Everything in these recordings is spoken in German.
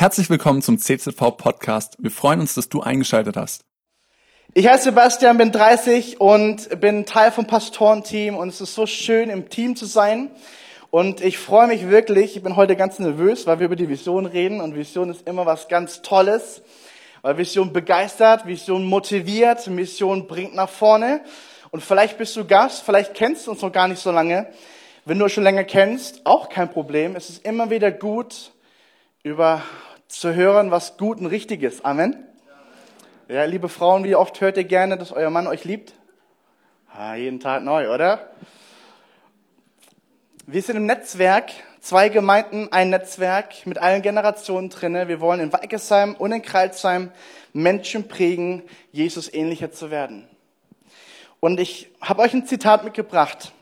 Herzlich willkommen zum CZV Podcast. Wir freuen uns, dass du eingeschaltet hast. Ich heiße Sebastian, bin 30 und bin Teil vom Pastorenteam und es ist so schön, im Team zu sein. Und ich freue mich wirklich, ich bin heute ganz nervös, weil wir über die Vision reden und Vision ist immer was ganz Tolles, weil Vision begeistert, Vision motiviert, Mission bringt nach vorne. Und vielleicht bist du Gast, vielleicht kennst du uns noch gar nicht so lange. Wenn du uns schon länger kennst, auch kein Problem. Es ist immer wieder gut, über zu hören, was gut und richtig ist. Amen. Ja, liebe Frauen, wie oft hört ihr gerne, dass euer Mann euch liebt? Ah, jeden Tag neu, oder? Wir sind im Netzwerk, zwei Gemeinden, ein Netzwerk mit allen Generationen drinne. Wir wollen in Weikesheim und in Kreilsheim Menschen prägen, Jesus ähnlicher zu werden. Und ich habe euch ein Zitat mitgebracht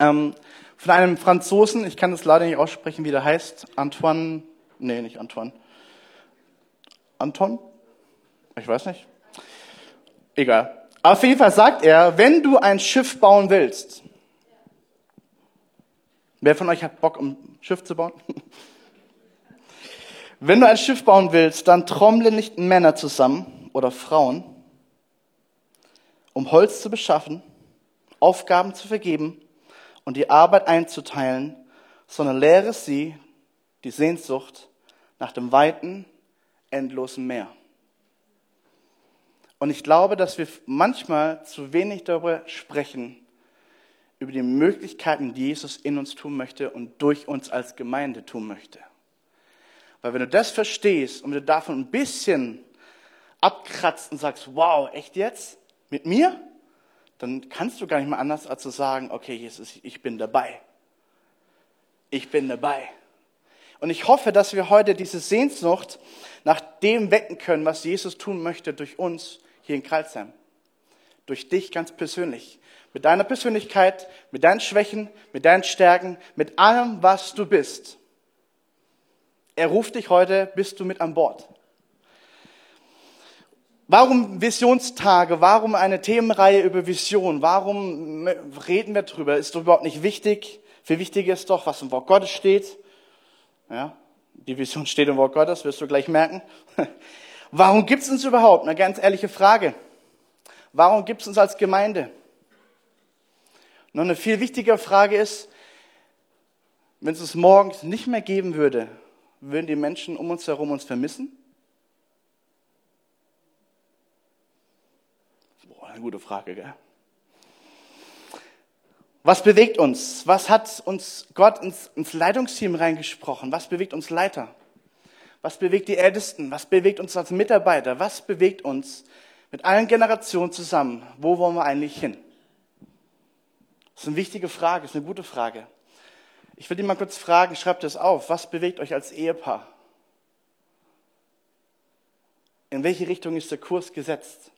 ähm, von einem Franzosen, ich kann das leider nicht aussprechen, wie der heißt, Antoine Nee, nicht Antoine. Anton? Ich weiß nicht. Egal. Auf jeden Fall sagt er, wenn du ein Schiff bauen willst, wer von euch hat Bock, um ein Schiff zu bauen? wenn du ein Schiff bauen willst, dann trommle nicht Männer zusammen oder Frauen, um Holz zu beschaffen, Aufgaben zu vergeben und die Arbeit einzuteilen, sondern lehre sie die Sehnsucht nach dem weiten, endlosen Meer. Und ich glaube, dass wir manchmal zu wenig darüber sprechen, über die Möglichkeiten, die Jesus in uns tun möchte und durch uns als Gemeinde tun möchte. Weil wenn du das verstehst und du davon ein bisschen abkratzt und sagst, wow, echt jetzt? Mit mir? Dann kannst du gar nicht mehr anders, als zu sagen, okay, Jesus, ich bin dabei. Ich bin dabei. Und ich hoffe, dass wir heute diese Sehnsucht nach dem wecken können, was Jesus tun möchte durch uns hier in Kreuzheim. Durch dich ganz persönlich. Mit deiner Persönlichkeit, mit deinen Schwächen, mit deinen Stärken, mit allem, was du bist. Er ruft dich heute, bist du mit an Bord. Warum Visionstage? Warum eine Themenreihe über Vision? Warum reden wir darüber? Ist doch überhaupt nicht wichtig. Viel wichtiger ist doch, was im Wort Gottes steht. Ja, die Vision steht im Wort Gottes, wirst du gleich merken. Warum gibt es uns überhaupt? Eine ganz ehrliche Frage. Warum gibt es uns als Gemeinde? Noch eine viel wichtigere Frage ist, wenn es uns morgens nicht mehr geben würde, würden die Menschen um uns herum uns vermissen? Boah, eine gute Frage, gell? Was bewegt uns? Was hat uns Gott ins, ins Leitungsteam reingesprochen? Was bewegt uns Leiter? Was bewegt die Ältesten? Was bewegt uns als Mitarbeiter? Was bewegt uns mit allen Generationen zusammen? Wo wollen wir eigentlich hin? Das ist eine wichtige Frage, das ist eine gute Frage. Ich will dich mal kurz fragen, schreibt es auf. Was bewegt euch als Ehepaar? In welche Richtung ist der Kurs gesetzt?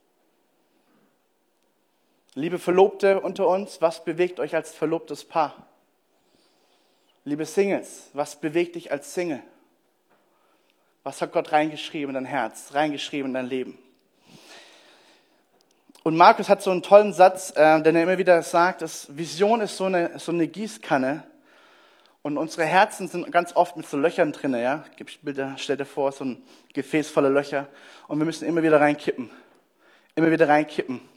Liebe Verlobte unter uns, was bewegt euch als verlobtes Paar? Liebe Singles, was bewegt dich als Single? Was hat Gott reingeschrieben in dein Herz, reingeschrieben in dein Leben? Und Markus hat so einen tollen Satz, äh, den er immer wieder sagt, dass Vision ist so eine, so eine Gießkanne. Und unsere Herzen sind ganz oft mit so Löchern drin, ja. Bilder, stell dir vor, so ein Gefäß voller Löcher. Und wir müssen immer wieder reinkippen. Immer wieder reinkippen.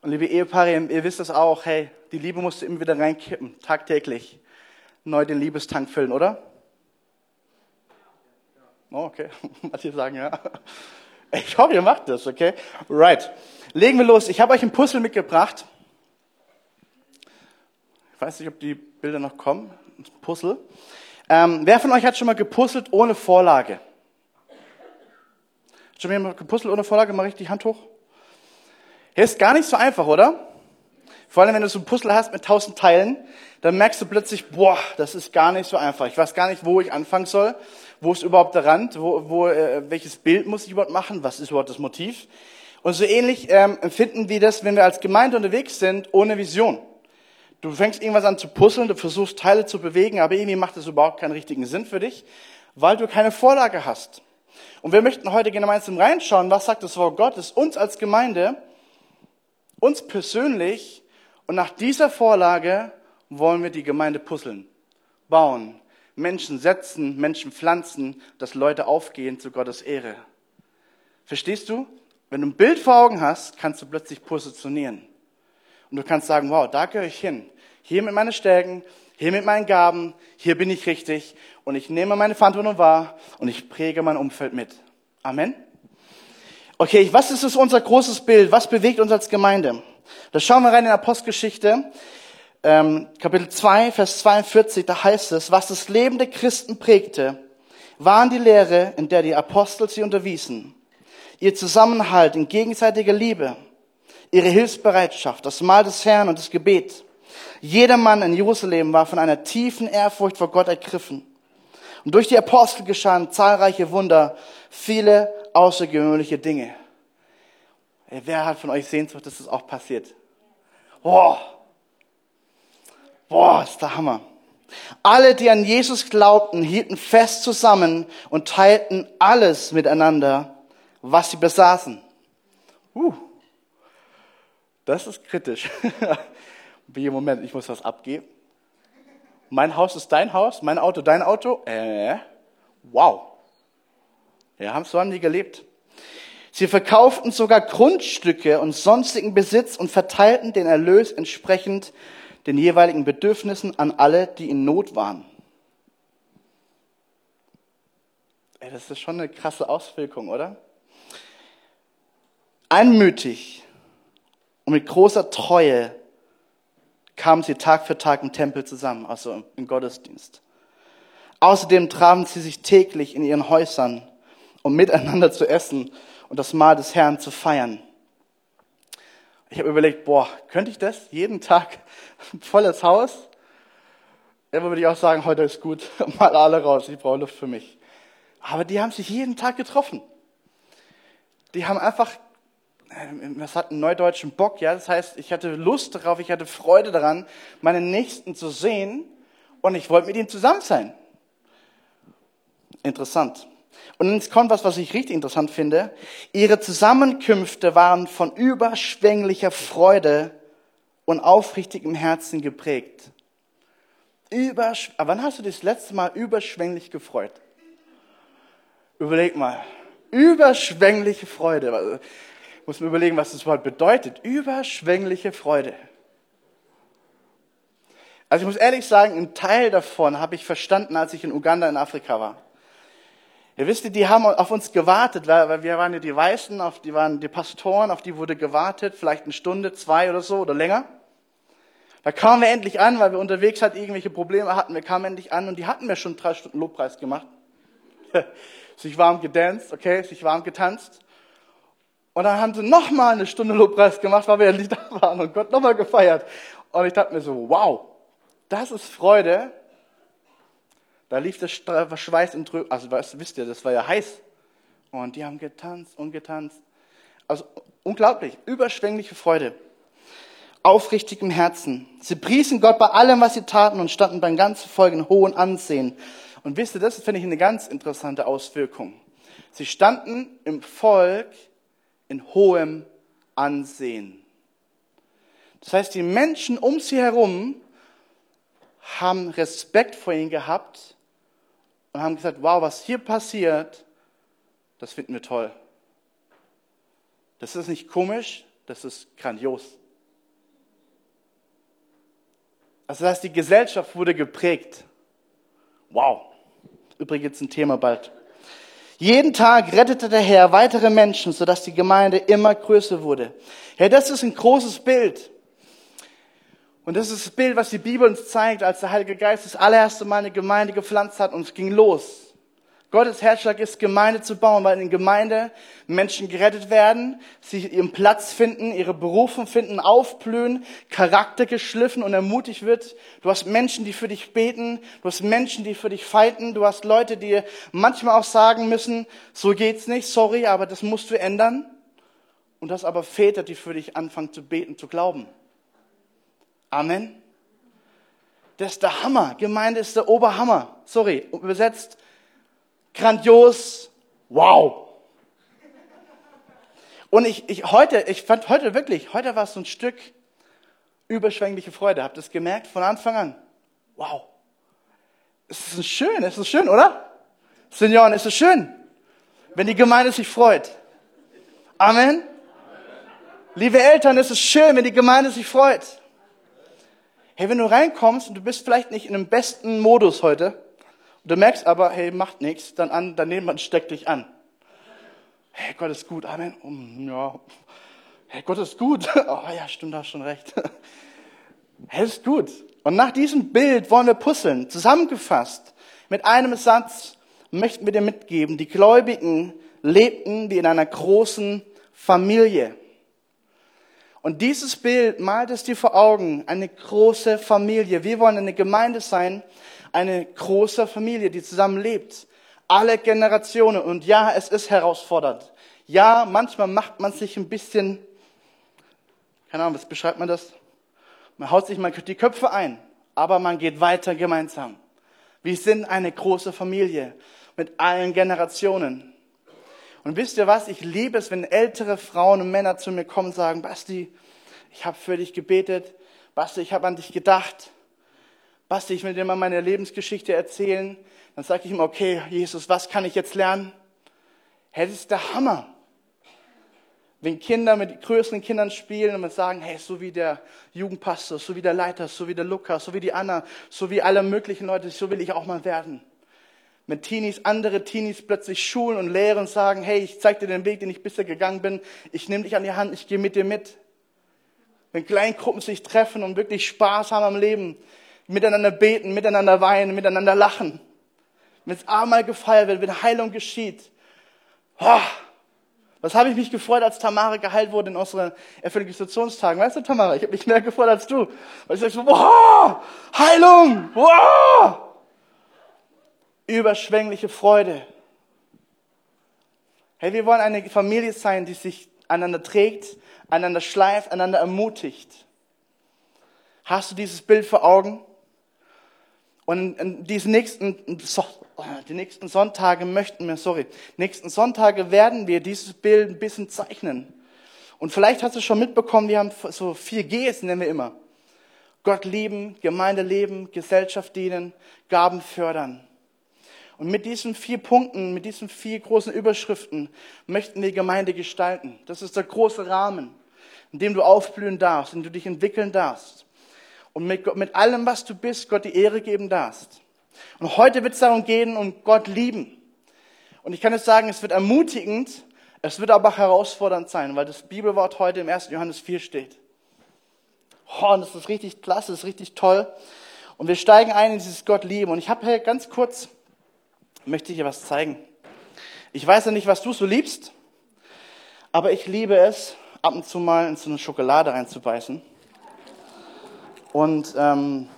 Und liebe Ehepaare, ihr wisst das auch, hey, die Liebe musst du immer wieder reinkippen, tagtäglich. Neu den Liebestank füllen, oder? Oh, okay. Manche sagen ja. Ich hoffe, ihr macht das, okay? Right. Legen wir los. Ich habe euch ein Puzzle mitgebracht. Ich weiß nicht, ob die Bilder noch kommen. Ein Puzzle. Ähm, wer von euch hat schon mal gepuzzelt ohne Vorlage? Schon mal gepuzzelt ohne Vorlage? Mal richtig Hand hoch. Ist gar nicht so einfach, oder? Vor allem, wenn du so ein Puzzle hast mit tausend Teilen, dann merkst du plötzlich, boah, das ist gar nicht so einfach. Ich weiß gar nicht, wo ich anfangen soll. Wo ist überhaupt der Rand? Wo, wo, äh, welches Bild muss ich überhaupt machen? Was ist überhaupt das Motiv? Und so ähnlich ähm, empfinden wir das, wenn wir als Gemeinde unterwegs sind, ohne Vision. Du fängst irgendwas an zu puzzeln, du versuchst Teile zu bewegen, aber irgendwie macht das überhaupt keinen richtigen Sinn für dich, weil du keine Vorlage hast. Und wir möchten heute gemeinsam reinschauen, was sagt das Wort Gottes uns als Gemeinde, uns persönlich und nach dieser Vorlage wollen wir die Gemeinde puzzeln, bauen, Menschen setzen, Menschen pflanzen, dass Leute aufgehen zu Gottes Ehre. Verstehst du? Wenn du ein Bild vor Augen hast, kannst du plötzlich positionieren. Und du kannst sagen, wow, da gehöre ich hin. Hier mit meinen Stärken, hier mit meinen Gaben, hier bin ich richtig und ich nehme meine Verantwortung wahr und ich präge mein Umfeld mit. Amen. Okay, was ist unser großes Bild? Was bewegt uns als Gemeinde? Da schauen wir rein in Apostelgeschichte, ähm, Kapitel 2, Vers 42, da heißt es, was das Leben der Christen prägte, waren die Lehre, in der die Apostel sie unterwiesen, ihr Zusammenhalt in gegenseitiger Liebe, ihre Hilfsbereitschaft, das Mahl des Herrn und das Gebet. Jeder Mann in Jerusalem war von einer tiefen Ehrfurcht vor Gott ergriffen. Und durch die Apostel geschahen zahlreiche Wunder, viele außergewöhnliche Dinge. Wer hat von euch Sehnsucht, dass das auch passiert? Boah, boah, ist der Hammer. Alle, die an Jesus glaubten, hielten fest zusammen und teilten alles miteinander, was sie besaßen. Uh, das ist kritisch. Moment, ich muss was abgeben. Mein Haus ist dein Haus, mein Auto dein Auto. Äh, wow. Ja, so haben die gelebt. Sie verkauften sogar Grundstücke und sonstigen Besitz und verteilten den Erlös entsprechend den jeweiligen Bedürfnissen an alle, die in Not waren. Ey, das ist schon eine krasse Auswirkung, oder? Einmütig und mit großer Treue kamen sie Tag für Tag im Tempel zusammen, also im Gottesdienst. Außerdem trafen sie sich täglich in ihren Häusern, um miteinander zu essen und das Mahl des Herrn zu feiern. Ich habe überlegt, boah, könnte ich das jeden Tag volles Haus? Ja, würde ich auch sagen, heute ist gut, mal alle raus, ich brauche Luft für mich. Aber die haben sich jeden Tag getroffen. Die haben einfach, was hat einen neudeutschen Bock, ja? Das heißt, ich hatte Lust darauf, ich hatte Freude daran, meinen Nächsten zu sehen und ich wollte mit ihm zusammen sein. Interessant. Und jetzt kommt was, was ich richtig interessant finde. Ihre Zusammenkünfte waren von überschwänglicher Freude und aufrichtigem Herzen geprägt. Übersch wann hast du dich das letzte Mal überschwänglich gefreut? Überleg mal. Überschwängliche Freude. Also, muss man überlegen, was das Wort bedeutet. Überschwängliche Freude. Also ich muss ehrlich sagen, einen Teil davon habe ich verstanden, als ich in Uganda in Afrika war. Ihr wisst, die haben auf uns gewartet, weil wir waren ja die Weißen, auf die waren die Pastoren, auf die wurde gewartet, vielleicht eine Stunde, zwei oder so oder länger. Da kamen wir endlich an, weil wir unterwegs halt irgendwelche Probleme hatten. Wir kamen endlich an und die hatten mir schon drei Stunden Lobpreis gemacht. sich warm gedanced, okay, sich warm getanzt. Und dann haben sie nochmal eine Stunde Lobpreis gemacht, weil wir endlich da waren und Gott nochmal gefeiert. Und ich dachte mir so, wow, das ist Freude, da lief der Schweiß in Tröpfchen. Also weißt, wisst ihr, das war ja heiß. Und die haben getanzt und getanzt. Also unglaublich, überschwängliche Freude. Aufrichtigem Herzen. Sie priesen Gott bei allem, was sie taten und standen beim ganzen Volk in hohem Ansehen. Und wisst ihr, das finde ich eine ganz interessante Auswirkung. Sie standen im Volk in hohem Ansehen. Das heißt, die Menschen um sie herum haben Respekt vor ihnen gehabt und haben gesagt, wow, was hier passiert, das finden wir toll. Das ist nicht komisch, das ist grandios. Also das heißt, die Gesellschaft wurde geprägt. Wow. Übrigens ein Thema bald. Jeden Tag rettete der Herr weitere Menschen, sodass die Gemeinde immer größer wurde. Ja, das ist ein großes Bild. Und das ist das Bild, was die Bibel uns zeigt, als der Heilige Geist das allererste Mal eine Gemeinde gepflanzt hat und es ging los. Gottes Herzschlag ist, Gemeinde zu bauen, weil in Gemeinde Menschen gerettet werden, sie ihren Platz finden, ihre Berufung finden, aufblühen, Charakter geschliffen und ermutigt wird. Du hast Menschen, die für dich beten, du hast Menschen, die für dich fighten, du hast Leute, die manchmal auch sagen müssen, so geht's nicht, sorry, aber das musst du ändern. Und du hast aber Väter, die für dich anfangen zu beten, zu glauben. Amen. Das ist der Hammer. Gemeinde ist der Oberhammer. Sorry, übersetzt. Grandios. Wow. Und ich, ich heute, ich fand heute wirklich, heute war es so ein Stück überschwängliche Freude. Habt ihr es gemerkt von Anfang an? Wow. Es ist schön, es ist schön, oder? Senioren, es ist schön, wenn die Gemeinde sich freut. Amen. Liebe Eltern, es ist schön, wenn die Gemeinde sich freut. Hey, wenn du reinkommst und du bist vielleicht nicht in dem besten Modus heute, und du merkst aber, hey, macht nichts, dann an, dann jemand steckt dich an. Hey, Gott ist gut, Amen. Um, ja. Hey, Gott ist gut. Oh ja, stimmt, da schon recht. Hey, ist gut. Und nach diesem Bild wollen wir puzzeln. Zusammengefasst mit einem Satz möchten wir dir mitgeben, die Gläubigen lebten wie in einer großen Familie. Und dieses Bild malt es dir vor Augen, eine große Familie. Wir wollen eine Gemeinde sein, eine große Familie, die zusammen lebt. Alle Generationen. Und ja, es ist herausfordernd. Ja, manchmal macht man sich ein bisschen, keine Ahnung, was beschreibt man das? Man haut sich mal die Köpfe ein, aber man geht weiter gemeinsam. Wir sind eine große Familie mit allen Generationen. Und wisst ihr was? Ich liebe es, wenn ältere Frauen und Männer zu mir kommen und sagen, Basti, ich habe für dich gebetet. Basti, ich habe an dich gedacht. Basti, ich will dir mal meine Lebensgeschichte erzählen. Dann sage ich ihm, okay, Jesus, was kann ich jetzt lernen? Hey, das ist der Hammer. Wenn Kinder mit größeren Kindern spielen und sagen, hey, so wie der Jugendpastor, so wie der Leiter, so wie der Lukas, so wie die Anna, so wie alle möglichen Leute, so will ich auch mal werden. Wenn Teenies, andere Teenies plötzlich schulen und lehren und sagen, hey, ich zeig dir den Weg, den ich bisher gegangen bin, ich nehme dich an die Hand, ich gehe mit dir mit. Wenn Kleingruppen sich treffen und wirklich Spaß haben am Leben, miteinander beten, miteinander weinen, miteinander lachen. Wenn es einmal gefeiert wird, wenn Heilung geschieht. Oh, was habe ich mich gefreut, als Tamara geheilt wurde in unseren Evangelisationstagen. Weißt du, Tamara, ich habe mich mehr gefreut als du. Weil ich sage so, wow, Heilung, wow. Überschwängliche Freude. Hey, wir wollen eine Familie sein, die sich einander trägt, einander schleift, einander ermutigt. Hast du dieses Bild vor Augen? Und in diesen nächsten, die nächsten Sonntage möchten wir, sorry, nächsten Sonntage werden wir dieses Bild ein bisschen zeichnen. Und vielleicht hast du schon mitbekommen, wir haben so vier Gs, nennen wir immer. Gott lieben, Gemeinde leben, Gesellschaft dienen, Gaben fördern. Und mit diesen vier Punkten, mit diesen vier großen Überschriften möchten wir Gemeinde gestalten. Das ist der große Rahmen, in dem du aufblühen darfst, in dem du dich entwickeln darfst und mit, mit allem, was du bist, Gott die Ehre geben darfst. Und heute wird es darum gehen, um Gott lieben. Und ich kann jetzt sagen, es wird ermutigend, es wird aber herausfordernd sein, weil das Bibelwort heute im 1. Johannes 4 steht. Oh, und das ist richtig klasse, das ist richtig toll. Und wir steigen ein in dieses Gott lieben. Und ich habe hier ganz kurz, möchte ich dir was zeigen. Ich weiß ja nicht, was du so liebst, aber ich liebe es, ab und zu mal in so eine Schokolade reinzubeißen. Und ähm,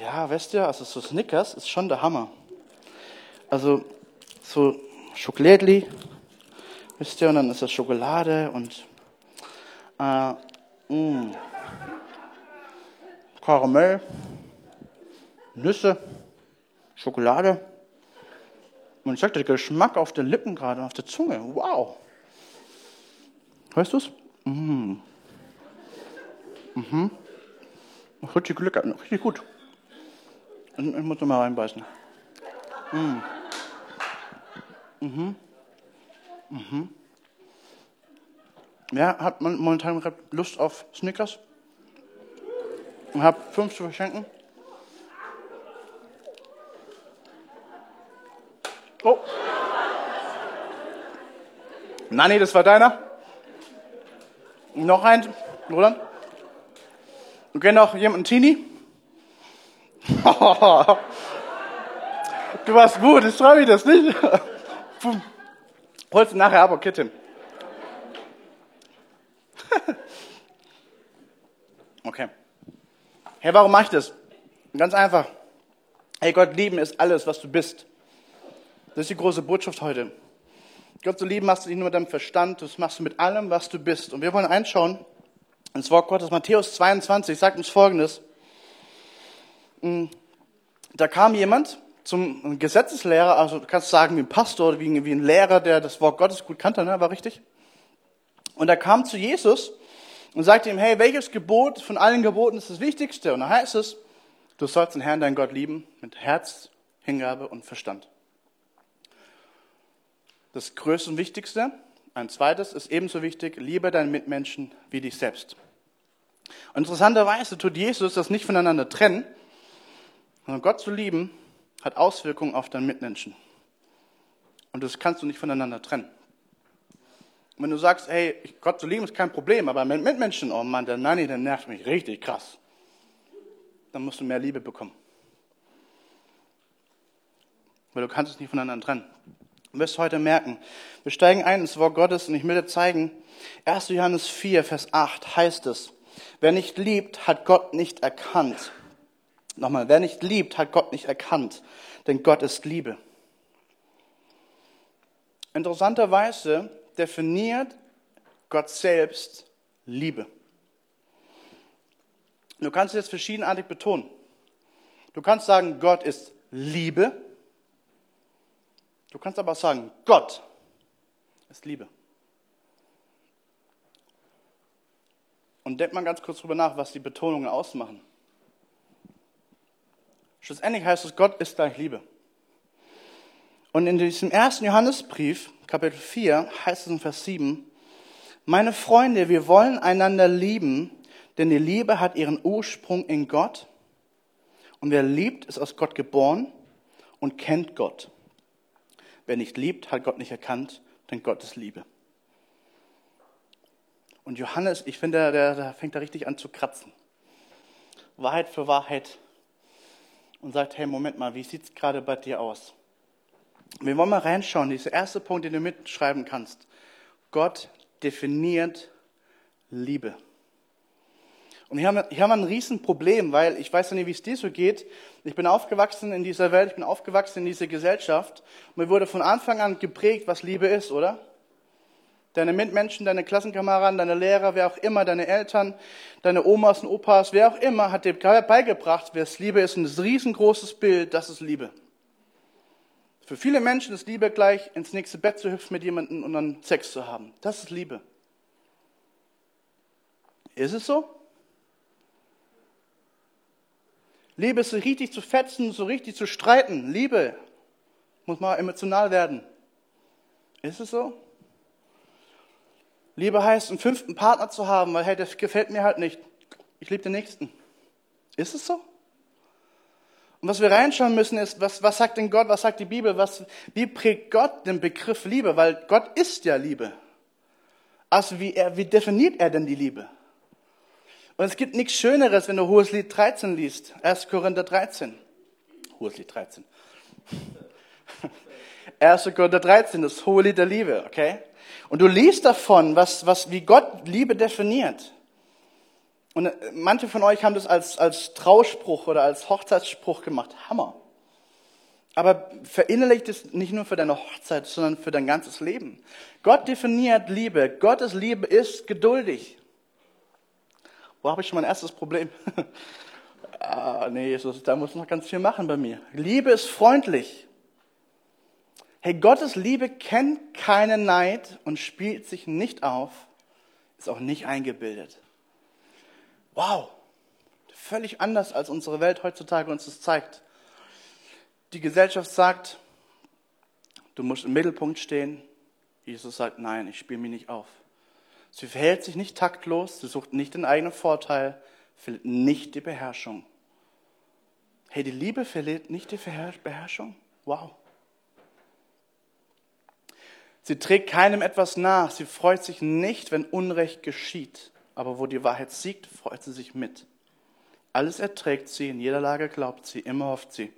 ja, weißt du, also so Snickers ist schon der Hammer. Also so Schokolädli, wisst ihr, und dann ist das Schokolade und äh, mm, Karamell, Nüsse, Schokolade. Und ich sag der Geschmack auf den Lippen gerade, auf der Zunge, wow. Hörst du's? Mmh. Mhm. Richtig Glück, richtig gut. Ich muss noch mal reinbeißen. Mhm. Mhm. Mhm. Ja, hat man momentan Lust auf Snickers? Und hab fünf zu verschenken? Oh. Nani, das war deiner? Noch ein, Roland? Und kennt auch jemand einen Teenie? du warst gut, ich freue mich das nicht. Holst du nachher aber Kitten. okay. Hey, warum mache ich das? Ganz einfach. Hey, Gott lieben ist alles, was du bist. Das ist die große Botschaft heute. Gott zu lieben machst du nicht nur mit deinem Verstand, das machst du mit allem, was du bist. Und wir wollen einschauen, ins Wort Gottes. Matthäus 22 sagt uns Folgendes. Mm, da kam jemand zum Gesetzeslehrer, also du kannst sagen wie ein Pastor oder wie ein, wie ein Lehrer, der das Wort Gottes gut kannte, ne? war richtig? Und er kam zu Jesus und sagte ihm, hey, welches Gebot von allen Geboten ist das wichtigste? Und da heißt es, Du sollst den Herrn, deinen Gott lieben, mit Herz, Hingabe und Verstand. Das Größte und Wichtigste, ein zweites, ist ebenso wichtig, liebe deinen Mitmenschen wie dich selbst. Und interessanterweise tut Jesus das nicht voneinander trennen, sondern Gott zu lieben hat Auswirkungen auf deinen Mitmenschen. Und das kannst du nicht voneinander trennen. Und wenn du sagst, hey, Gott zu lieben ist kein Problem, aber mit Mitmenschen, oh Mann, der Nanny, der nervt mich richtig krass, dann musst du mehr Liebe bekommen. Weil du kannst es nicht voneinander trennen. Wirst heute merken, wir steigen ein ins Wort Gottes und ich will dir zeigen, 1. Johannes 4, Vers 8 heißt es, wer nicht liebt, hat Gott nicht erkannt. Nochmal, wer nicht liebt, hat Gott nicht erkannt, denn Gott ist Liebe. Interessanterweise definiert Gott selbst Liebe. Du kannst es jetzt verschiedenartig betonen. Du kannst sagen, Gott ist Liebe. Du kannst aber auch sagen, Gott ist Liebe. Und denk mal ganz kurz drüber nach, was die Betonungen ausmachen. Schlussendlich heißt es, Gott ist gleich Liebe. Und in diesem ersten Johannesbrief, Kapitel 4, heißt es in Vers 7, meine Freunde, wir wollen einander lieben, denn die Liebe hat ihren Ursprung in Gott. Und wer liebt, ist aus Gott geboren und kennt Gott. Wer nicht liebt, hat Gott nicht erkannt, denn Gott ist Liebe. Und Johannes, ich finde, der, der fängt da richtig an zu kratzen. Wahrheit für Wahrheit und sagt, hey, Moment mal, wie sieht es gerade bei dir aus? Wir wollen mal reinschauen, dieser erste Punkt, den du mitschreiben kannst. Gott definiert Liebe. Und hier haben, wir, hier haben wir ein Riesenproblem, weil ich weiß ja nicht, wie es dir so geht. Ich bin aufgewachsen in dieser Welt, ich bin aufgewachsen in dieser Gesellschaft. Mir wurde von Anfang an geprägt, was Liebe ist, oder? Deine Mitmenschen, deine Klassenkameraden, deine Lehrer, wer auch immer, deine Eltern, deine Omas und Opas, wer auch immer, hat dir beigebracht, es Liebe ist. Und das riesengroßes Bild, das ist Liebe. Für viele Menschen ist Liebe gleich, ins nächste Bett zu hüpfen mit jemandem und dann Sex zu haben. Das ist Liebe. Ist es so? Liebe ist so richtig zu fetzen, so richtig zu streiten. Liebe muss mal emotional werden. Ist es so? Liebe heißt, einen fünften Partner zu haben, weil, hey, das gefällt mir halt nicht. Ich liebe den Nächsten. Ist es so? Und was wir reinschauen müssen, ist, was, was sagt denn Gott, was sagt die Bibel, was, wie prägt Gott den Begriff Liebe? Weil Gott ist ja Liebe. Also wie, er, wie definiert er denn die Liebe? Und es gibt nichts Schöneres, wenn du Hohes Lied 13 liest. 1. Korinther 13. Hohes Lied 13. 1. Korinther 13, das Hohe Lied der Liebe, okay? Und du liest davon, was, was, wie Gott Liebe definiert. Und äh, manche von euch haben das als, als Trauspruch oder als Hochzeitsspruch gemacht. Hammer. Aber verinnerlicht es nicht nur für deine Hochzeit, sondern für dein ganzes Leben. Gott definiert Liebe. Gottes Liebe ist geduldig. Wo habe ich schon mein erstes Problem? ah, nee, Jesus, da muss noch ganz viel machen bei mir. Liebe ist freundlich. Hey, Gottes Liebe kennt keinen Neid und spielt sich nicht auf, ist auch nicht eingebildet. Wow, völlig anders als unsere Welt heutzutage uns das zeigt. Die Gesellschaft sagt, du musst im Mittelpunkt stehen. Jesus sagt, nein, ich spiele mich nicht auf. Sie verhält sich nicht taktlos, sie sucht nicht den eigenen Vorteil, verliert nicht die Beherrschung. Hey, die Liebe verliert nicht die Beherrschung? Wow. Sie trägt keinem etwas nach. Sie freut sich nicht, wenn Unrecht geschieht. Aber wo die Wahrheit siegt, freut sie sich mit. Alles erträgt sie, in jeder Lage glaubt sie, immer hofft sie.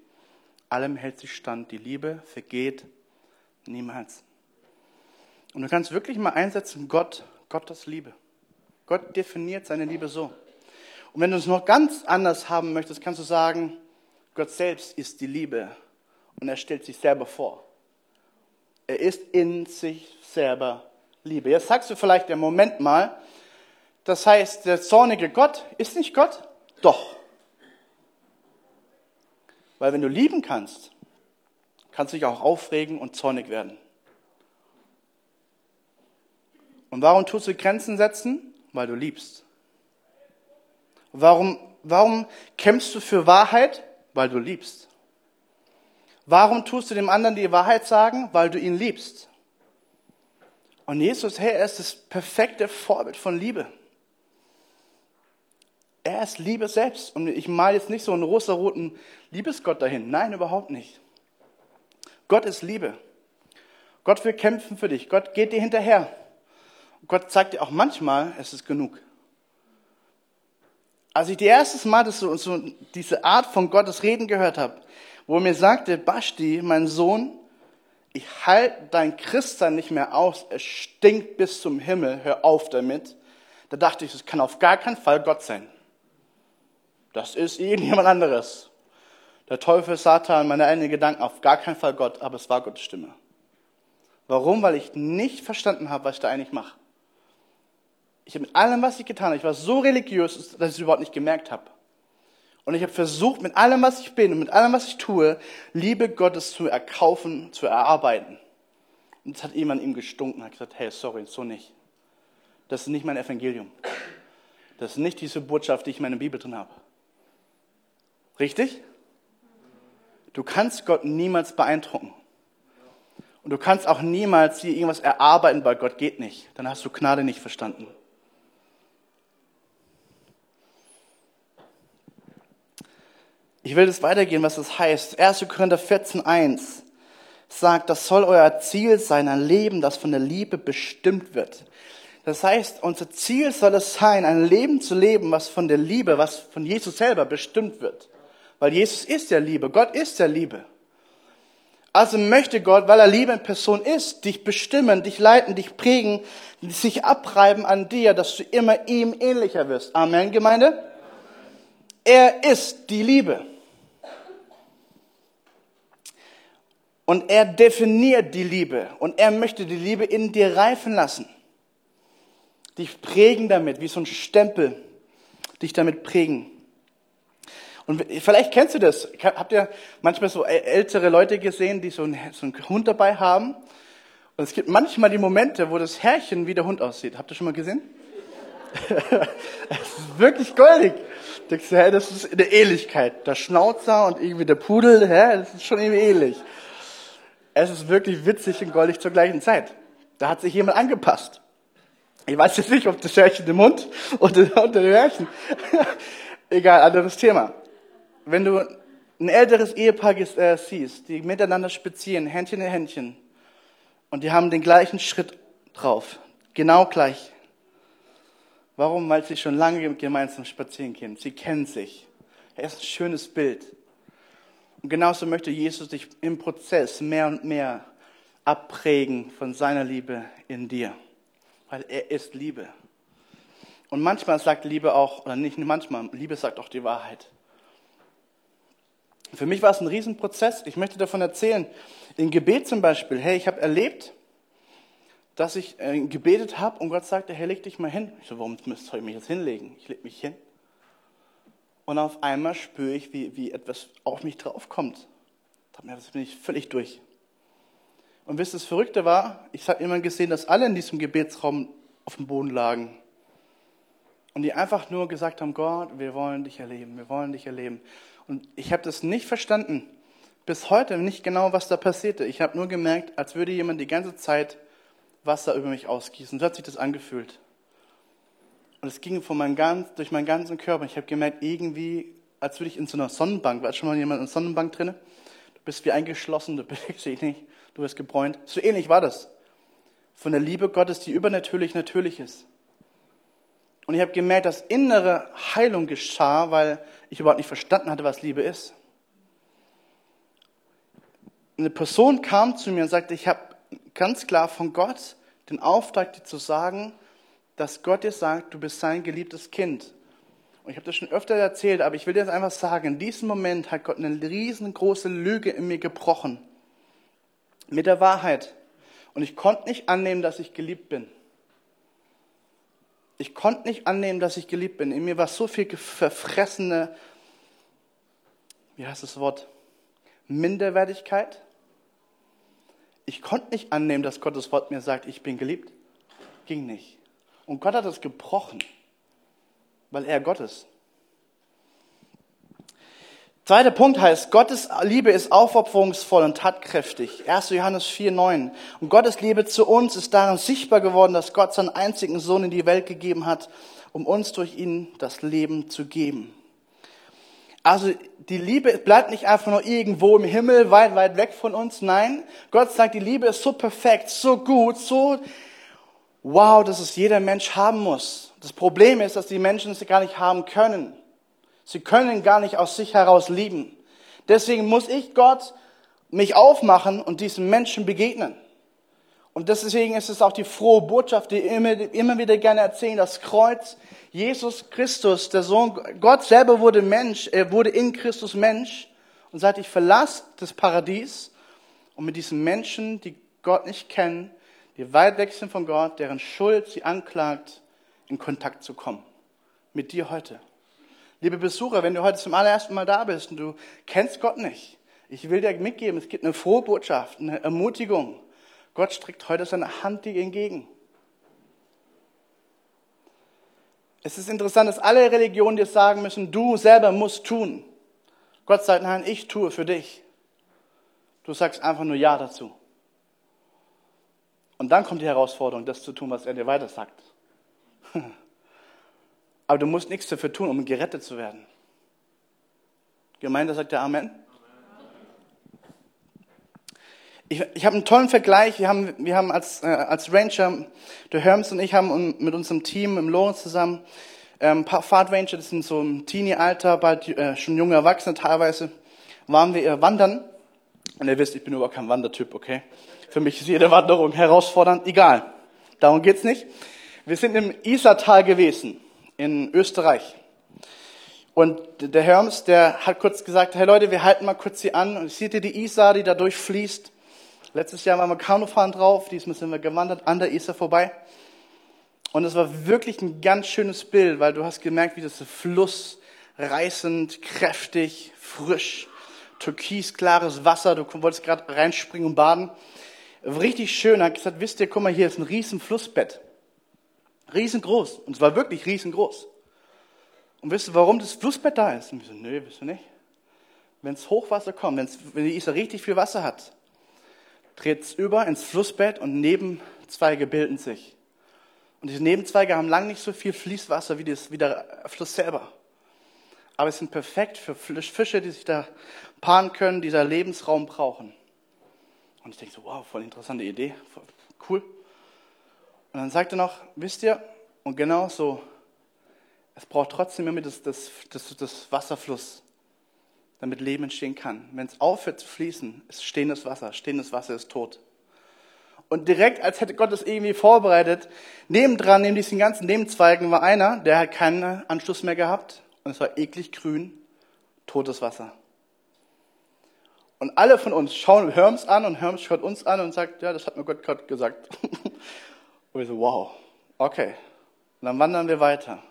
Allem hält sie stand. Die Liebe vergeht niemals. Und du kannst wirklich mal einsetzen, Gott, Gottes Liebe. Gott definiert seine Liebe so. Und wenn du es noch ganz anders haben möchtest, kannst du sagen, Gott selbst ist die Liebe und er stellt sich selber vor. Er ist in sich selber Liebe. Jetzt sagst du vielleicht, im Moment mal, das heißt, der zornige Gott ist nicht Gott? Doch. Weil wenn du lieben kannst, kannst du dich auch aufregen und zornig werden. Und warum tust du Grenzen setzen? Weil du liebst. Warum warum kämpfst du für Wahrheit? Weil du liebst. Warum tust du dem anderen die Wahrheit sagen? Weil du ihn liebst. Und Jesus, hey, er ist das perfekte Vorbild von Liebe. Er ist Liebe selbst. Und ich male jetzt nicht so einen rosa-roten Liebesgott dahin. Nein, überhaupt nicht. Gott ist Liebe. Gott will kämpfen für dich. Gott geht dir hinterher. Gott zeigt dir auch manchmal, es ist genug. Als ich die erstes Mal das so, so diese Art von Gottes Reden gehört habe, wo mir sagte, Basti, mein Sohn, ich halte dein Christsein nicht mehr aus, es stinkt bis zum Himmel, hör auf damit. Da dachte ich, das kann auf gar keinen Fall Gott sein. Das ist irgendjemand anderes. Der Teufel, Satan, meine eigenen Gedanken, auf gar keinen Fall Gott, aber es war Gottes Stimme. Warum? Weil ich nicht verstanden habe, was ich da eigentlich mache. Ich habe mit allem, was ich getan habe, ich war so religiös, dass ich es überhaupt nicht gemerkt habe. Und ich habe versucht, mit allem, was ich bin und mit allem, was ich tue, Liebe Gottes zu erkaufen, zu erarbeiten. Und es hat jemand ihm gestunken, hat gesagt, hey, sorry, so nicht. Das ist nicht mein Evangelium. Das ist nicht diese Botschaft, die ich in meiner Bibel drin habe. Richtig? Du kannst Gott niemals beeindrucken. Und du kannst auch niemals dir irgendwas erarbeiten, weil Gott geht nicht. Dann hast du Gnade nicht verstanden. Ich will das weitergehen, was das heißt. 1. Korinther 14.1 sagt, das soll euer Ziel sein, ein Leben, das von der Liebe bestimmt wird. Das heißt, unser Ziel soll es sein, ein Leben zu leben, was von der Liebe, was von Jesus selber bestimmt wird. Weil Jesus ist der Liebe, Gott ist der Liebe. Also möchte Gott, weil er Liebe in Person ist, dich bestimmen, dich leiten, dich prägen, sich abreiben an dir, dass du immer ihm ähnlicher wirst. Amen, Gemeinde? Er ist die Liebe. Und er definiert die Liebe und er möchte die Liebe in dir reifen lassen. Dich prägen damit, wie so ein Stempel, dich damit prägen. Und vielleicht kennst du das. Habt ihr manchmal so ältere Leute gesehen, die so einen, Hund dabei haben? Und es gibt manchmal die Momente, wo das Herrchen wie der Hund aussieht. Habt ihr schon mal gesehen? Es ist wirklich goldig. Denkst du, hä, das ist eine Ähnlichkeit. Der Schnauzer und irgendwie der Pudel, hä, das ist schon irgendwie ähnlich. Es ist wirklich witzig und goldig zur gleichen Zeit. Da hat sich jemand angepasst. Ich weiß jetzt nicht, ob das Hörchen im Mund oder unter dem Hörchen. Egal, anderes Thema. Wenn du ein älteres Ehepaar äh, siehst, die miteinander spazieren, Händchen in Händchen, und die haben den gleichen Schritt drauf, genau gleich. Warum? Weil sie schon lange gemeinsam spazieren gehen. Sie kennen sich. Er ist ein schönes Bild. Und genauso möchte Jesus dich im Prozess mehr und mehr abprägen von seiner Liebe in dir. Weil er ist Liebe. Und manchmal sagt Liebe auch, oder nicht manchmal, Liebe sagt auch die Wahrheit. Für mich war es ein Riesenprozess. Ich möchte davon erzählen. Im Gebet zum Beispiel. Hey, ich habe erlebt, dass ich äh, gebetet habe und Gott sagte, hey, leg dich mal hin. Ich so, warum soll ich mich jetzt hinlegen? Ich leg mich hin. Und auf einmal spüre ich, wie, wie etwas auf mich draufkommt. Da bin ich völlig durch. Und wisst ihr, das Verrückte war, ich habe immer gesehen, dass alle in diesem Gebetsraum auf dem Boden lagen. Und die einfach nur gesagt haben, Gott, wir wollen dich erleben, wir wollen dich erleben. Und ich habe das nicht verstanden. Bis heute nicht genau, was da passierte. Ich habe nur gemerkt, als würde jemand die ganze Zeit Wasser über mich ausgießen. So hat sich das angefühlt. Und es ging von meinem ganz, durch meinen ganzen Körper. Ich habe gemerkt, irgendwie, als würde ich in so einer Sonnenbank, war schon mal jemand in einer Sonnenbank drin? Du bist wie eingeschlossen, du bewegst dich nicht, du wirst gebräunt. So ähnlich war das. Von der Liebe Gottes, die übernatürlich natürlich ist. Und ich habe gemerkt, dass innere Heilung geschah, weil ich überhaupt nicht verstanden hatte, was Liebe ist. Eine Person kam zu mir und sagte, ich habe ganz klar von Gott den Auftrag, dir zu sagen, dass Gott dir sagt, du bist sein geliebtes Kind. Und ich habe das schon öfter erzählt, aber ich will dir das einfach sagen. In diesem Moment hat Gott eine riesengroße Lüge in mir gebrochen. Mit der Wahrheit. Und ich konnte nicht annehmen, dass ich geliebt bin. Ich konnte nicht annehmen, dass ich geliebt bin. In mir war so viel verfressene, wie heißt das Wort? Minderwertigkeit. Ich konnte nicht annehmen, dass Gottes Wort mir sagt, ich bin geliebt. Ging nicht. Und Gott hat es gebrochen, weil er Gott ist. Zweiter Punkt heißt, Gottes Liebe ist aufopferungsvoll und tatkräftig. 1. Johannes 4, 9. Und Gottes Liebe zu uns ist darin sichtbar geworden, dass Gott seinen einzigen Sohn in die Welt gegeben hat, um uns durch ihn das Leben zu geben. Also die Liebe bleibt nicht einfach nur irgendwo im Himmel, weit, weit weg von uns. Nein, Gott sagt, die Liebe ist so perfekt, so gut, so wow, dass es jeder Mensch haben muss. Das Problem ist, dass die Menschen es gar nicht haben können. Sie können gar nicht aus sich heraus lieben. Deswegen muss ich Gott mich aufmachen und diesen Menschen begegnen. Und deswegen ist es auch die frohe Botschaft, die immer, immer wieder gerne erzählen, das Kreuz, Jesus Christus, der Sohn, Gott selber wurde Mensch, er wurde in Christus Mensch und sagt, ich verlasse das Paradies, um mit diesen Menschen, die Gott nicht kennen, die weit weg sind von Gott, deren Schuld sie anklagt, in Kontakt zu kommen. Mit dir heute. Liebe Besucher, wenn du heute zum allerersten Mal da bist und du kennst Gott nicht, ich will dir mitgeben, es gibt eine frohe Botschaft, eine Ermutigung. Gott streckt heute seine Hand dir entgegen. Es ist interessant, dass alle Religionen dir sagen müssen, du selber musst tun. Gott sagt, nein, ich tue für dich. Du sagst einfach nur Ja dazu. Und dann kommt die Herausforderung, das zu tun, was er dir weiter sagt. Aber du musst nichts dafür tun, um gerettet zu werden. Gemeinde sagt der Amen. Ich, ich habe einen tollen Vergleich. Wir haben, wir haben als, äh, als Ranger, der Herms und ich haben mit unserem Team im Lohn zusammen ähm, ein paar Fahrtranger, das sind so im Teenie-Alter, bald äh, schon junge Erwachsene teilweise, waren wir äh, wandern. Und ihr wisst, ich bin überhaupt kein Wandertyp, okay? Für mich ist jede Wanderung herausfordernd. Egal. Darum geht's nicht. Wir sind im Isartal gewesen in Österreich. Und der Herms, der hat kurz gesagt, hey Leute, wir halten mal kurz hier an. Und seht ihr die Isar, die da durchfließt? Letztes Jahr waren wir Kanufahren drauf, diesmal sind wir gewandert an der Isar vorbei. Und es war wirklich ein ganz schönes Bild, weil du hast gemerkt, wie das Fluss reißend, kräftig, frisch, türkisklares Wasser, du wolltest gerade reinspringen und baden. Richtig schön, hat gesagt, wisst ihr, guck mal, hier ist ein riesen Flussbett. Riesengroß. Und es war wirklich riesengroß. Und wisst ihr, warum das Flussbett da ist? Und wir so, nö, wisst ihr nicht. Wenn es Hochwasser kommt, wenn's, wenn die Isar richtig viel Wasser hat, dreht es über ins Flussbett und Nebenzweige bilden sich. Und diese Nebenzweige haben lang nicht so viel Fließwasser wie, das, wie der Fluss selber. Aber es sind perfekt für Fische, die sich da paaren können, dieser Lebensraum brauchen. Und ich denke so, wow, voll interessante Idee, cool. Und dann sagt er noch, wisst ihr, und genau so, es braucht trotzdem immer das, das, das, das Wasserfluss, damit Leben entstehen kann. Wenn es aufhört zu fließen, ist stehendes Wasser. Stehendes Wasser ist tot. Und direkt, als hätte Gott das irgendwie vorbereitet, nebendran, neben diesen ganzen Nebenzweigen, war einer, der hat keinen Anschluss mehr gehabt. Und es war eklig grün, totes Wasser. Und alle von uns schauen Herms an und Herms schaut uns an und sagt, ja, das hat mir Gott gerade gesagt. Und wir so, wow, okay. Und dann wandern wir weiter.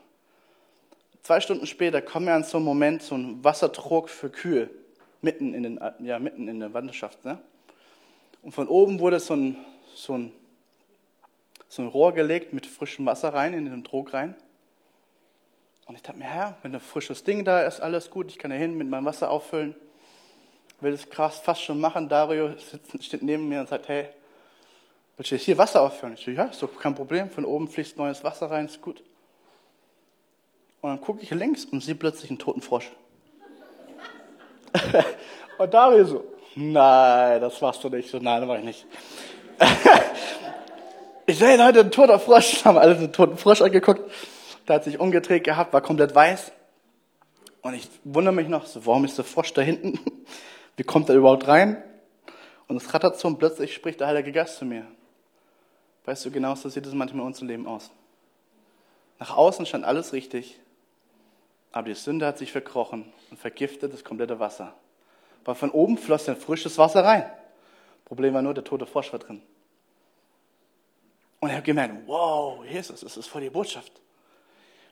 Zwei Stunden später kommen wir an so einen Moment, so einen Wassertrog für Kühe, mitten in, den, ja, mitten in der Wanderschaft. Ne? Und von oben wurde so ein, so, ein, so ein Rohr gelegt mit frischem Wasser rein, in den Trog rein. Und ich dachte mir, Herr, wenn ein frisches Ding da ist, alles gut, ich kann da hin mit meinem Wasser auffüllen. Will das krass fast schon machen. Dario sitzt, steht neben mir und sagt, hey, Willst du hier Wasser auffüllen? Ich so, ja, ist doch kein Problem. Von oben fließt neues Wasser rein, ist gut. Und dann gucke ich links und sehe plötzlich einen toten Frosch. und Dario so, nein, das warst du nicht. So, nein, das war ich nicht. ich sehe heute ein toter Frosch. Haben alle den toten Frosch angeguckt. Der hat sich umgedreht gehabt, war komplett weiß. Und ich wundere mich noch, so, warum ist der Frosch da hinten? Wie kommt er überhaupt rein? Und es rattert so und plötzlich spricht der Heilige Geist zu mir. Weißt du, genau so sieht es manchmal in unserem Leben aus. Nach außen stand alles richtig, aber die Sünde hat sich verkrochen und vergiftet das komplette Wasser. Weil von oben floss dann frisches Wasser rein. Problem war nur, der tote Frosch war drin. Und ich habe gemerkt, wow, Jesus, das ist voll die Botschaft.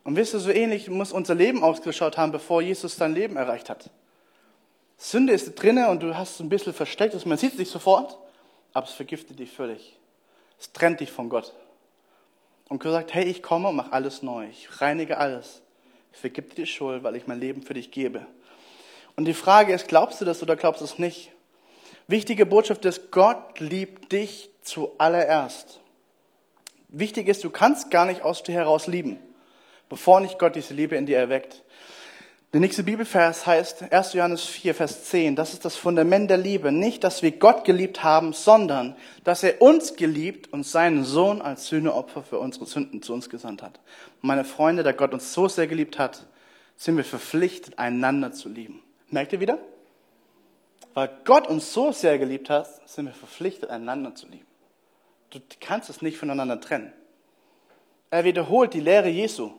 Und wisst ihr, so ähnlich muss unser Leben ausgeschaut haben, bevor Jesus sein Leben erreicht hat. Sünde ist drinne und du hast es ein bisschen versteckt, man sieht es nicht sofort, aber es vergiftet dich völlig. Es trennt dich von Gott. Und Gott sagt, hey, ich komme und mache alles neu. Ich reinige alles. Ich vergib dir die Schuld, weil ich mein Leben für dich gebe. Und die Frage ist, glaubst du das oder glaubst du es nicht? Wichtige Botschaft ist, Gott liebt dich zuallererst. Wichtig ist, du kannst gar nicht aus dir heraus lieben, bevor nicht Gott diese Liebe in dir erweckt. Der nächste Bibelvers heißt 1. Johannes 4, Vers 10. Das ist das Fundament der Liebe. Nicht, dass wir Gott geliebt haben, sondern, dass er uns geliebt und seinen Sohn als Sühneopfer für unsere Sünden zu uns gesandt hat. Meine Freunde, da Gott uns so sehr geliebt hat, sind wir verpflichtet, einander zu lieben. Merkt ihr wieder? Weil Gott uns so sehr geliebt hat, sind wir verpflichtet, einander zu lieben. Du kannst es nicht voneinander trennen. Er wiederholt die Lehre Jesu.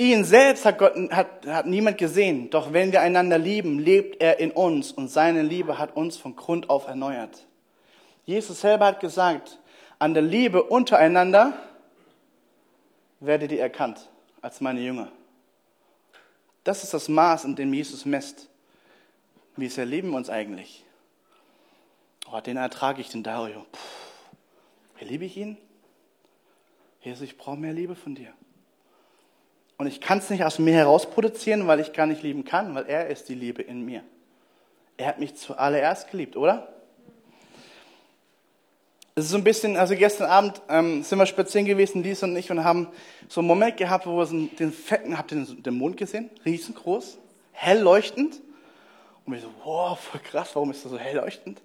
Ihn selbst hat, Gott, hat, hat niemand gesehen, doch wenn wir einander lieben, lebt er in uns und seine Liebe hat uns von Grund auf erneuert. Jesus selber hat gesagt, an der Liebe untereinander werdet ihr erkannt als meine Jünger. Das ist das Maß, in dem Jesus messt. Wie sehr lieben wir uns eigentlich? Oh, den ertrage ich, den Dario. Puh, liebe ich ihn? Jesus, ich brauche mehr Liebe von dir. Und ich kann es nicht aus mir heraus produzieren, weil ich gar nicht lieben kann, weil er ist die Liebe in mir. Er hat mich zuallererst geliebt, oder? Es ist so ein bisschen, also gestern Abend ähm, sind wir spazieren gewesen, Lisa und ich, und haben so einen Moment gehabt, wo wir so den fetten, habt ihr den, den Mond gesehen? Riesengroß, hell leuchtend. Und wir so, wow, voll krass, warum ist das so hell leuchtend?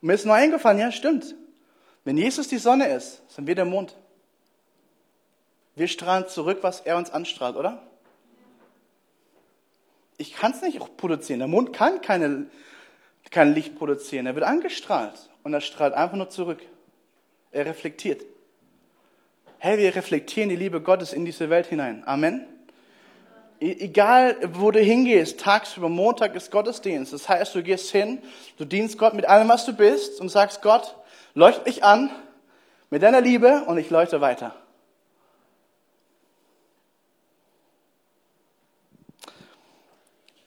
Und mir ist nur eingefallen, ja, stimmt. Wenn Jesus die Sonne ist, sind wir der Mond. Wir strahlen zurück, was er uns anstrahlt, oder? Ich kann es nicht produzieren. Der Mond kann keine, kein Licht produzieren. Er wird angestrahlt und er strahlt einfach nur zurück. Er reflektiert. Hey, wir reflektieren die Liebe Gottes in diese Welt hinein. Amen. E-, egal, wo du hingehst, tagsüber, Montag ist Gottesdienst. Das heißt, du gehst hin, du dienst Gott mit allem, was du bist und sagst, Gott, leucht mich an mit deiner Liebe und ich leuchte weiter.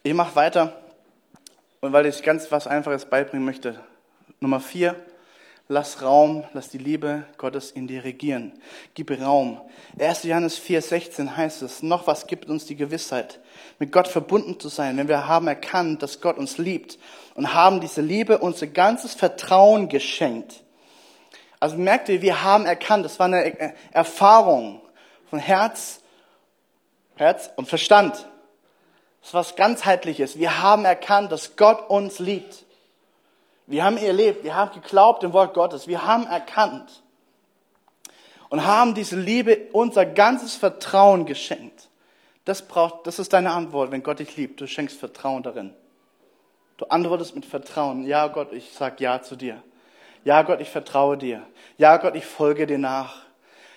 Ich mache weiter und weil ich ganz was Einfaches beibringen möchte. Nummer vier, lass Raum, lass die Liebe Gottes in dir regieren. Gib Raum. 1. Johannes 4,16 heißt es, noch was gibt uns die Gewissheit, mit Gott verbunden zu sein, wenn wir haben erkannt, dass Gott uns liebt und haben diese Liebe unser ganzes Vertrauen geschenkt. Also merkt ihr, wir haben erkannt, das war eine Erfahrung von Herz, Herz und Verstand. Ist was ganzheitliches. Wir haben erkannt, dass Gott uns liebt. Wir haben erlebt, wir haben geglaubt im Wort Gottes. Wir haben erkannt und haben diese Liebe unser ganzes Vertrauen geschenkt. Das braucht, das ist deine Antwort, wenn Gott dich liebt. Du schenkst Vertrauen darin. Du antwortest mit Vertrauen. Ja, Gott, ich sag Ja zu dir. Ja, Gott, ich vertraue dir. Ja, Gott, ich folge dir nach.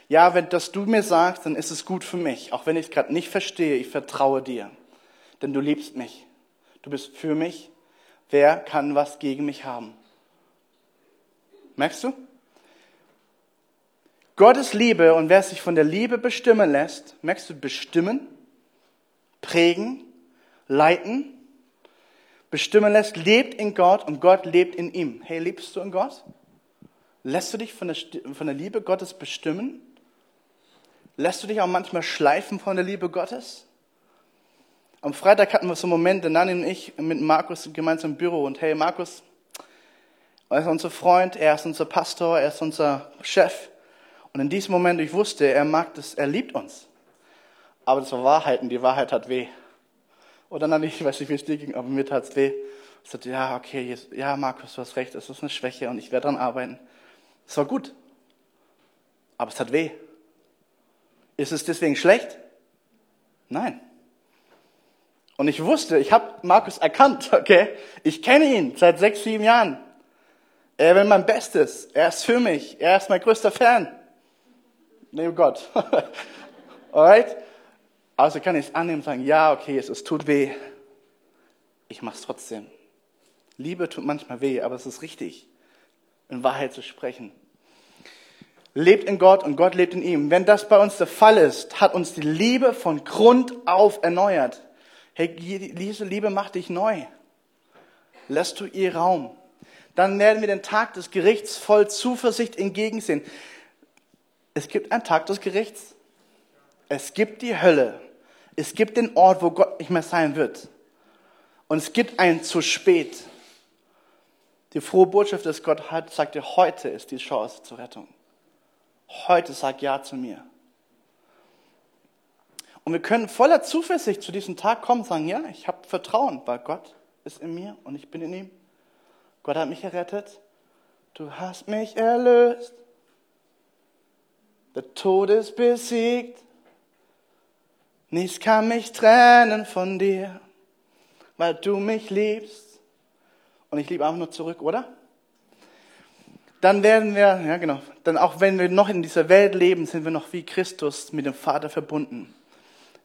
Ja, wenn das du mir sagst, dann ist es gut für mich. Auch wenn ich es gerade nicht verstehe, ich vertraue dir denn du liebst mich. Du bist für mich. Wer kann was gegen mich haben? Merkst du? Gottes Liebe und wer sich von der Liebe bestimmen lässt, merkst du, bestimmen, prägen, leiten, bestimmen lässt, lebt in Gott und Gott lebt in ihm. Hey, liebst du in Gott? Lässt du dich von der, von der Liebe Gottes bestimmen? Lässt du dich auch manchmal schleifen von der Liebe Gottes? Am Freitag hatten wir so einen Moment, Nanni und ich mit Markus gemeinsam im Büro und hey Markus, er ist unser Freund, er ist unser Pastor, er ist unser Chef. Und in diesem Moment, ich wusste, er mag das, er liebt uns. Aber das war Wahrheit und die Wahrheit hat weh. Oder Nanni, ich weiß nicht, wie es dir ging, aber mir tat es weh. Ich sagte, ja, okay, ja, Markus, du hast recht, es ist eine Schwäche und ich werde daran arbeiten. Es war gut. Aber es hat weh. Ist es deswegen schlecht? Nein. Und ich wusste, ich habe Markus erkannt, okay? Ich kenne ihn seit sechs, sieben Jahren. Er will mein Bestes. Er ist für mich. Er ist mein größter Fan. Neben Gott. Alright? Also kann ich es annehmen und sagen, ja, okay, es, es tut weh. Ich mache es trotzdem. Liebe tut manchmal weh, aber es ist richtig, in Wahrheit zu sprechen. Lebt in Gott und Gott lebt in ihm. Wenn das bei uns der Fall ist, hat uns die Liebe von Grund auf erneuert. Hey, diese Liebe macht dich neu. Lässt du ihr Raum. Dann werden wir den Tag des Gerichts voll Zuversicht entgegensehen. Es gibt einen Tag des Gerichts. Es gibt die Hölle. Es gibt den Ort, wo Gott nicht mehr sein wird. Und es gibt ein zu spät. Die frohe Botschaft ist, Gott hat, sagt dir, heute ist die Chance zur Rettung. Heute sag Ja zu mir. Und wir können voller Zuversicht zu diesem Tag kommen und sagen, ja, ich habe Vertrauen, weil Gott ist in mir und ich bin in ihm. Gott hat mich errettet. Du hast mich erlöst. Der Tod ist besiegt. Nichts kann mich trennen von dir, weil du mich liebst. Und ich liebe einfach nur zurück, oder? Dann werden wir, ja genau, dann auch wenn wir noch in dieser Welt leben, sind wir noch wie Christus mit dem Vater verbunden.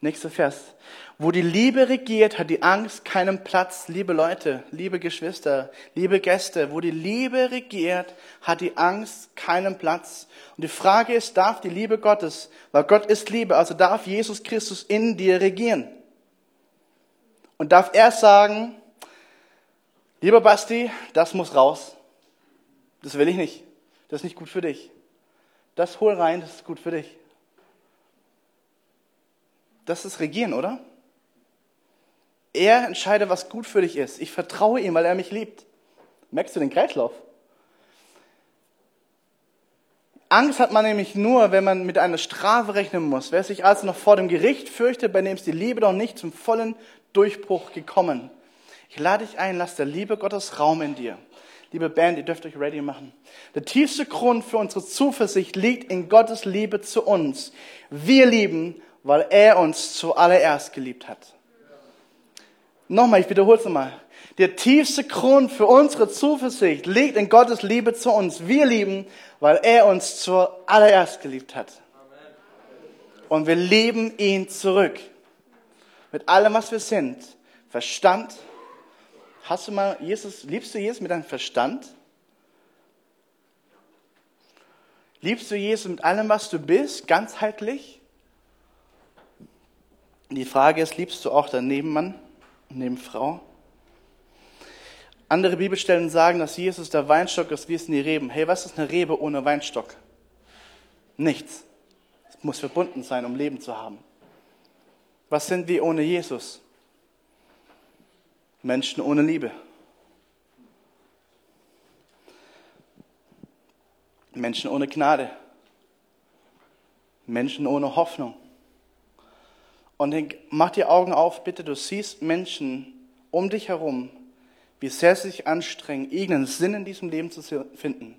Nächster Vers. Wo die Liebe regiert, hat die Angst keinen Platz. Liebe Leute, liebe Geschwister, liebe Gäste, wo die Liebe regiert, hat die Angst keinen Platz. Und die Frage ist, darf die Liebe Gottes, weil Gott ist Liebe, also darf Jesus Christus in dir regieren? Und darf er sagen, lieber Basti, das muss raus. Das will ich nicht. Das ist nicht gut für dich. Das hol rein, das ist gut für dich. Das ist Regieren, oder? Er entscheidet, was gut für dich ist. Ich vertraue ihm, weil er mich liebt. Merkst du den Kreislauf? Angst hat man nämlich nur, wenn man mit einer Strafe rechnen muss. Wer sich also noch vor dem Gericht fürchtet, bei dem ist die Liebe noch nicht zum vollen Durchbruch gekommen. Ich lade dich ein, lass der Liebe Gottes Raum in dir. Liebe Band, ihr dürft euch ready machen. Der tiefste Grund für unsere Zuversicht liegt in Gottes Liebe zu uns. Wir lieben, weil er uns zuallererst geliebt hat. Nochmal, ich wiederhole es nochmal. Der tiefste Grund für unsere Zuversicht liegt in Gottes Liebe zu uns. Wir lieben, weil er uns zuallererst geliebt hat. Und wir lieben ihn zurück. Mit allem, was wir sind. Verstand. Hast du mal Jesus, liebst du Jesus mit deinem Verstand? Liebst du Jesus mit allem, was du bist, ganzheitlich? Die Frage ist, liebst du auch deinen Nebenmann und Nebenfrau? Andere Bibelstellen sagen, dass Jesus der Weinstock ist, wie es sind die Reben. Hey, was ist eine Rebe ohne Weinstock? Nichts. Es muss verbunden sein, um Leben zu haben. Was sind wir ohne Jesus? Menschen ohne Liebe. Menschen ohne Gnade. Menschen ohne Hoffnung. Und mach die Augen auf, bitte. Du siehst Menschen um dich herum, wie sehr sie sich anstrengen, irgendeinen Sinn in diesem Leben zu finden.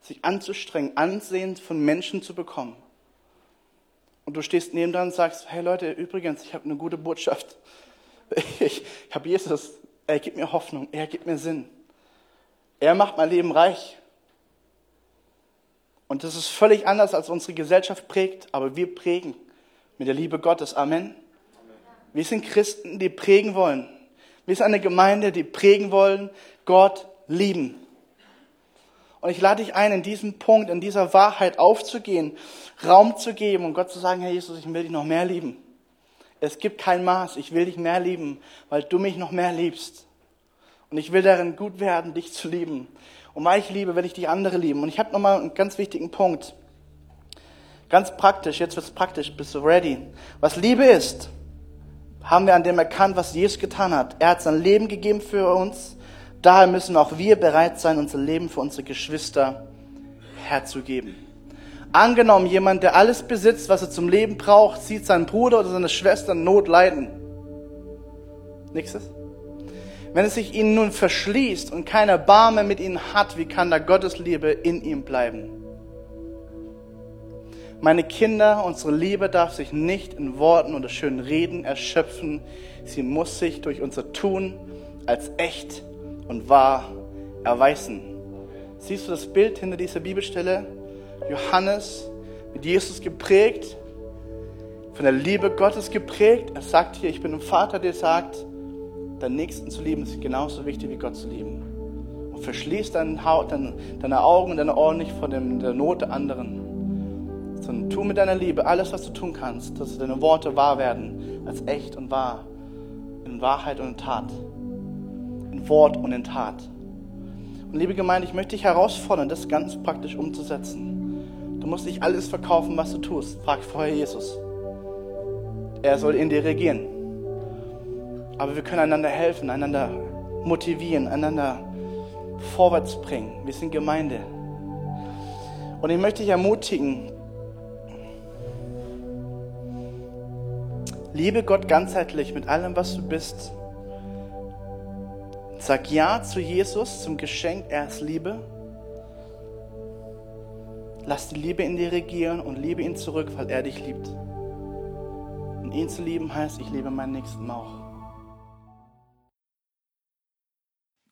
Sich anzustrengen, Ansehen von Menschen zu bekommen. Und du stehst neben dran und sagst, hey Leute, übrigens, ich habe eine gute Botschaft. Ich, ich habe Jesus, er gibt mir Hoffnung, er gibt mir Sinn. Er macht mein Leben reich. Und das ist völlig anders, als unsere Gesellschaft prägt, aber wir prägen mit der Liebe Gottes. Amen. Wir sind Christen, die prägen wollen. Wir sind eine Gemeinde, die prägen wollen, Gott lieben. Und ich lade dich ein, in diesem Punkt, in dieser Wahrheit aufzugehen, Raum zu geben und Gott zu sagen, Herr Jesus, ich will dich noch mehr lieben. Es gibt kein Maß, ich will dich mehr lieben, weil du mich noch mehr liebst. Und ich will darin gut werden, dich zu lieben. Und weil ich liebe, will ich die andere lieben. Und ich habe nochmal einen ganz wichtigen Punkt. Ganz praktisch, jetzt wird's praktisch, bist du ready? Was Liebe ist, haben wir an dem erkannt, was Jesus getan hat. Er hat sein Leben gegeben für uns. Daher müssen auch wir bereit sein, unser Leben für unsere Geschwister herzugeben. Angenommen, jemand, der alles besitzt, was er zum Leben braucht, sieht seinen Bruder oder seine Schwester in Not leiden. Nächstes. Wenn es sich ihnen nun verschließt und keiner Barme mit ihnen hat, wie kann da Gottes Liebe in ihm bleiben? Meine Kinder, unsere Liebe darf sich nicht in Worten oder schönen Reden erschöpfen. Sie muss sich durch unser Tun als echt und wahr erweisen. Siehst du das Bild hinter dieser Bibelstelle? Johannes mit Jesus geprägt, von der Liebe Gottes geprägt. Er sagt hier, ich bin ein Vater, der sagt, deinen Nächsten zu lieben ist genauso wichtig wie Gott zu lieben. Und verschließ deine Augen und deine Ohren nicht vor der Not der anderen sondern tu mit deiner Liebe alles, was du tun kannst, dass deine Worte wahr werden, als echt und wahr, in Wahrheit und in Tat, in Wort und in Tat. Und liebe Gemeinde, ich möchte dich herausfordern, das ganz praktisch umzusetzen. Du musst nicht alles verkaufen, was du tust. Frag vorher Jesus. Er soll in dir regieren. Aber wir können einander helfen, einander motivieren, einander vorwärts bringen. Wir sind Gemeinde. Und ich möchte dich ermutigen, liebe Gott ganzheitlich mit allem, was du bist. Sag Ja zu Jesus, zum Geschenk, er ist Liebe. Lass die Liebe in dir regieren und liebe ihn zurück, weil er dich liebt. Und ihn zu lieben heißt, ich liebe meinen Nächsten auch.